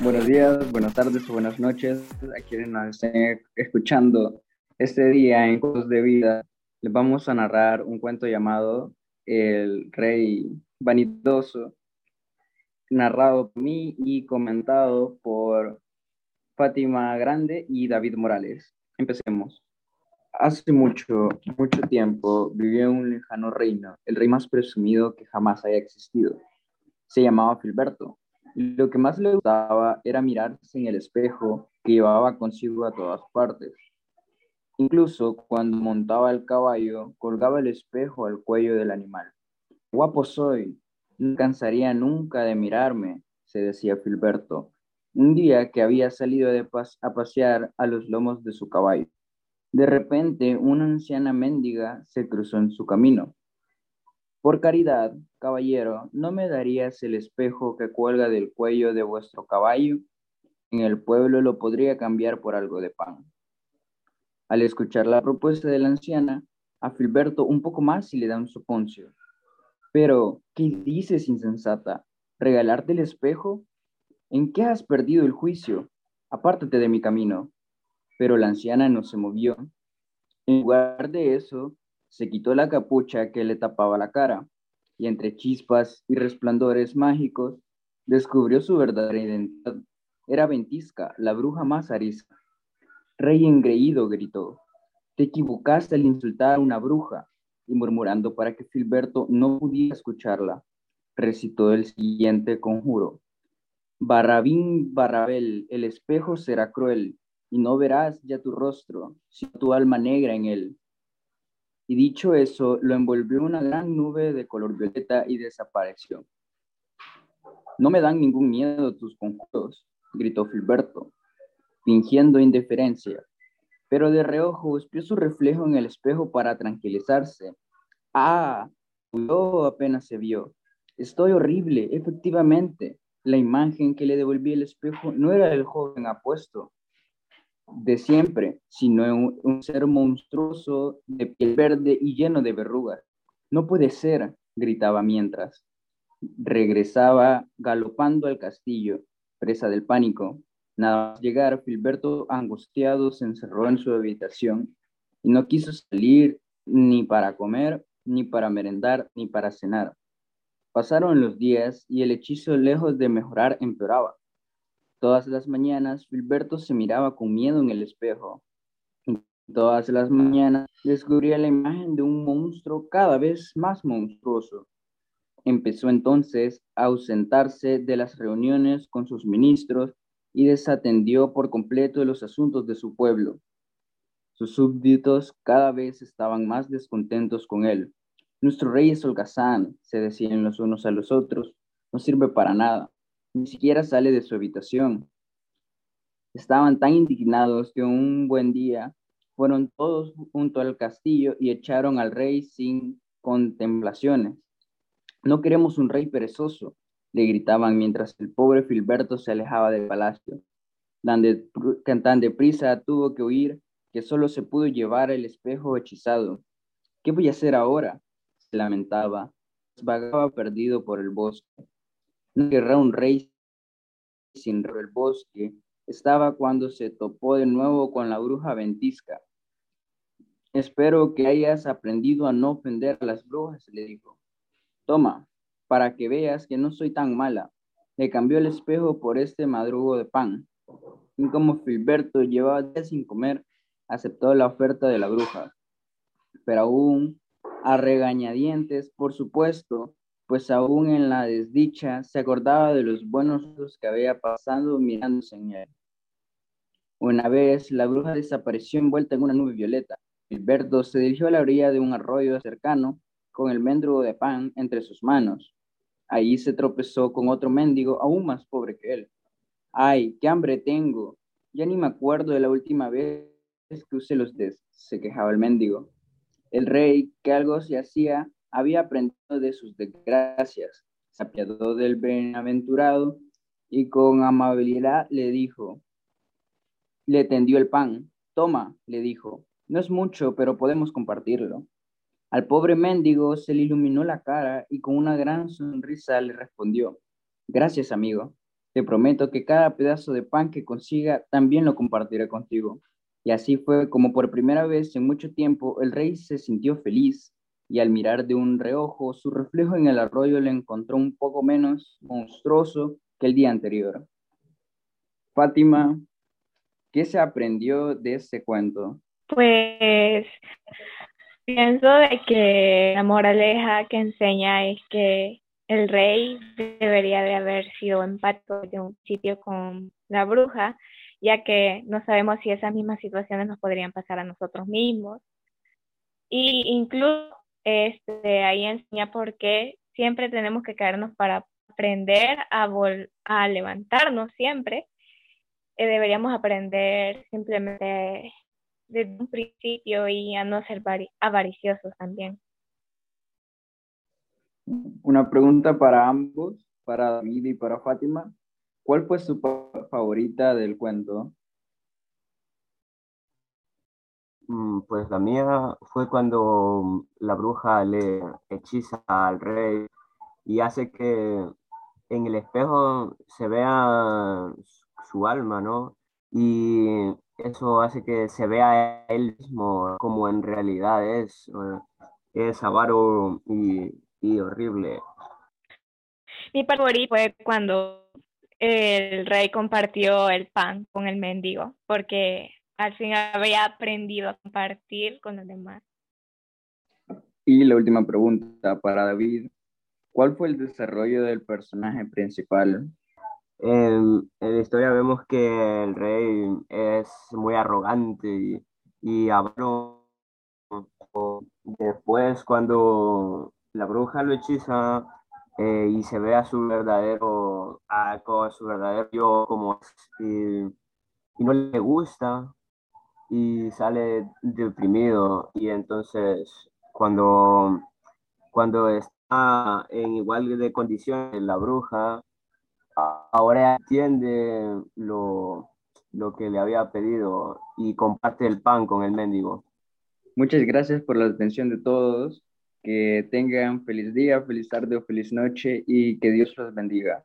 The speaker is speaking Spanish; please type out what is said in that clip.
Buenos días, buenas tardes o buenas noches a quienes nos estén escuchando. Este día en Cosas de Vida les vamos a narrar un cuento llamado El Rey Vanidoso, narrado por mí y comentado por Fátima Grande y David Morales. Empecemos. Hace mucho, mucho tiempo vivió un lejano reino, el rey más presumido que jamás haya existido. Se llamaba Filberto. Lo que más le gustaba era mirarse en el espejo que llevaba consigo a todas partes. Incluso cuando montaba el caballo, colgaba el espejo al cuello del animal. Guapo soy, no cansaría nunca de mirarme, se decía Filberto, un día que había salido de a pasear a los lomos de su caballo. De repente, una anciana mendiga se cruzó en su camino. Por caridad, caballero, ¿no me darías el espejo que cuelga del cuello de vuestro caballo? En el pueblo lo podría cambiar por algo de pan. Al escuchar la propuesta de la anciana, a Filberto un poco más y le da un soponcio. Pero, ¿qué dices, insensata? ¿Regalarte el espejo? ¿En qué has perdido el juicio? Apártate de mi camino. Pero la anciana no se movió. En lugar de eso, se quitó la capucha que le tapaba la cara, y entre chispas y resplandores mágicos, descubrió su verdadera identidad. Era Ventisca, la bruja más arisca. Rey engreído, gritó, te equivocaste al insultar a una bruja y murmurando para que Filberto no pudiera escucharla, recitó el siguiente conjuro. Barrabín, Barrabel, el espejo será cruel, y no verás ya tu rostro, sino tu alma negra en él. Y dicho eso, lo envolvió una gran nube de color violeta y desapareció. No me dan ningún miedo tus conjuros, gritó Filberto, fingiendo indiferencia pero de reojo espió su reflejo en el espejo para tranquilizarse. Ah, yo apenas se vio. Estoy horrible, efectivamente. La imagen que le devolví el espejo no era el joven apuesto de siempre, sino un, un ser monstruoso de piel verde y lleno de verrugas. No puede ser, gritaba mientras. Regresaba galopando al castillo, presa del pánico. Nada más llegar, Filberto, angustiado, se encerró en su habitación y no quiso salir ni para comer, ni para merendar, ni para cenar. Pasaron los días y el hechizo, lejos de mejorar, empeoraba. Todas las mañanas, Filberto se miraba con miedo en el espejo. Todas las mañanas descubría la imagen de un monstruo cada vez más monstruoso. Empezó entonces a ausentarse de las reuniones con sus ministros y desatendió por completo los asuntos de su pueblo. Sus súbditos cada vez estaban más descontentos con él. Nuestro rey es holgazán, se decían los unos a los otros, no sirve para nada, ni siquiera sale de su habitación. Estaban tan indignados que un buen día fueron todos junto al castillo y echaron al rey sin contemplaciones. No queremos un rey perezoso, le gritaban mientras el pobre Filberto se alejaba del palacio. Tan, de, tan deprisa tuvo que huir que solo se pudo llevar el espejo hechizado. ¿Qué voy a hacer ahora? se lamentaba. Vagaba perdido por el bosque. No querrá un rey sin el bosque. Estaba cuando se topó de nuevo con la bruja ventisca. Espero que hayas aprendido a no ofender a las brujas, le dijo. Toma, para que veas que no soy tan mala. Le cambió el espejo por este madrugo de pan. Y como Filberto llevaba días sin comer, aceptó la oferta de la bruja. Pero aún a regañadientes, por supuesto, pues aún en la desdicha se acordaba de los buenos años que había pasado mirándose en él. Una vez la bruja desapareció envuelta en una nube violeta. Filberto se dirigió a la orilla de un arroyo cercano con el mendrugo de pan entre sus manos. Ahí se tropezó con otro mendigo aún más pobre que él. Ay, qué hambre tengo. Ya ni me acuerdo de la última vez que usé los des, se quejaba el mendigo. El rey, que algo se hacía, había aprendido de sus desgracias, se apiadó del bienaventurado y con amabilidad le dijo, le tendió el pan. Toma, le dijo, no es mucho, pero podemos compartirlo. Al pobre mendigo se le iluminó la cara y con una gran sonrisa le respondió, gracias amigo, te prometo que cada pedazo de pan que consiga también lo compartiré contigo. Y así fue como por primera vez en mucho tiempo el rey se sintió feliz y al mirar de un reojo su reflejo en el arroyo le encontró un poco menos monstruoso que el día anterior. Fátima, ¿qué se aprendió de este cuento? Pues pienso de que la moraleja que enseña es que el rey debería de haber sido empático de un sitio con la bruja, ya que no sabemos si esas mismas situaciones nos podrían pasar a nosotros mismos. Y incluso este, ahí enseña por qué siempre tenemos que caernos para aprender a, a levantarnos siempre. Eh, deberíamos aprender simplemente desde un principio y a no ser avariciosos también. Una pregunta para ambos, para David y para Fátima. ¿Cuál fue su favorita del cuento? Mm, pues la mía fue cuando la bruja le hechiza al rey y hace que en el espejo se vea su alma, ¿no? Y eso hace que se vea él mismo como en realidad es, es avaro y horrible. Mi favorito fue cuando el rey compartió el pan con el mendigo, porque al fin había aprendido a compartir con los demás. Y la última pregunta para David. ¿Cuál fue el desarrollo del personaje principal? En, la historia vemos que el rey es muy arrogante y, y Después, cuando la bruja lo hechiza eh, y se ve a su verdadero, a, su verdadero yo como y, y no le gusta y sale deprimido. Y entonces cuando, cuando está en igual de condiciones la bruja, ahora entiende lo, lo que le había pedido y comparte el pan con el mendigo. Muchas gracias por la atención de todos. Que tengan feliz día, feliz tarde o feliz noche y que Dios los bendiga.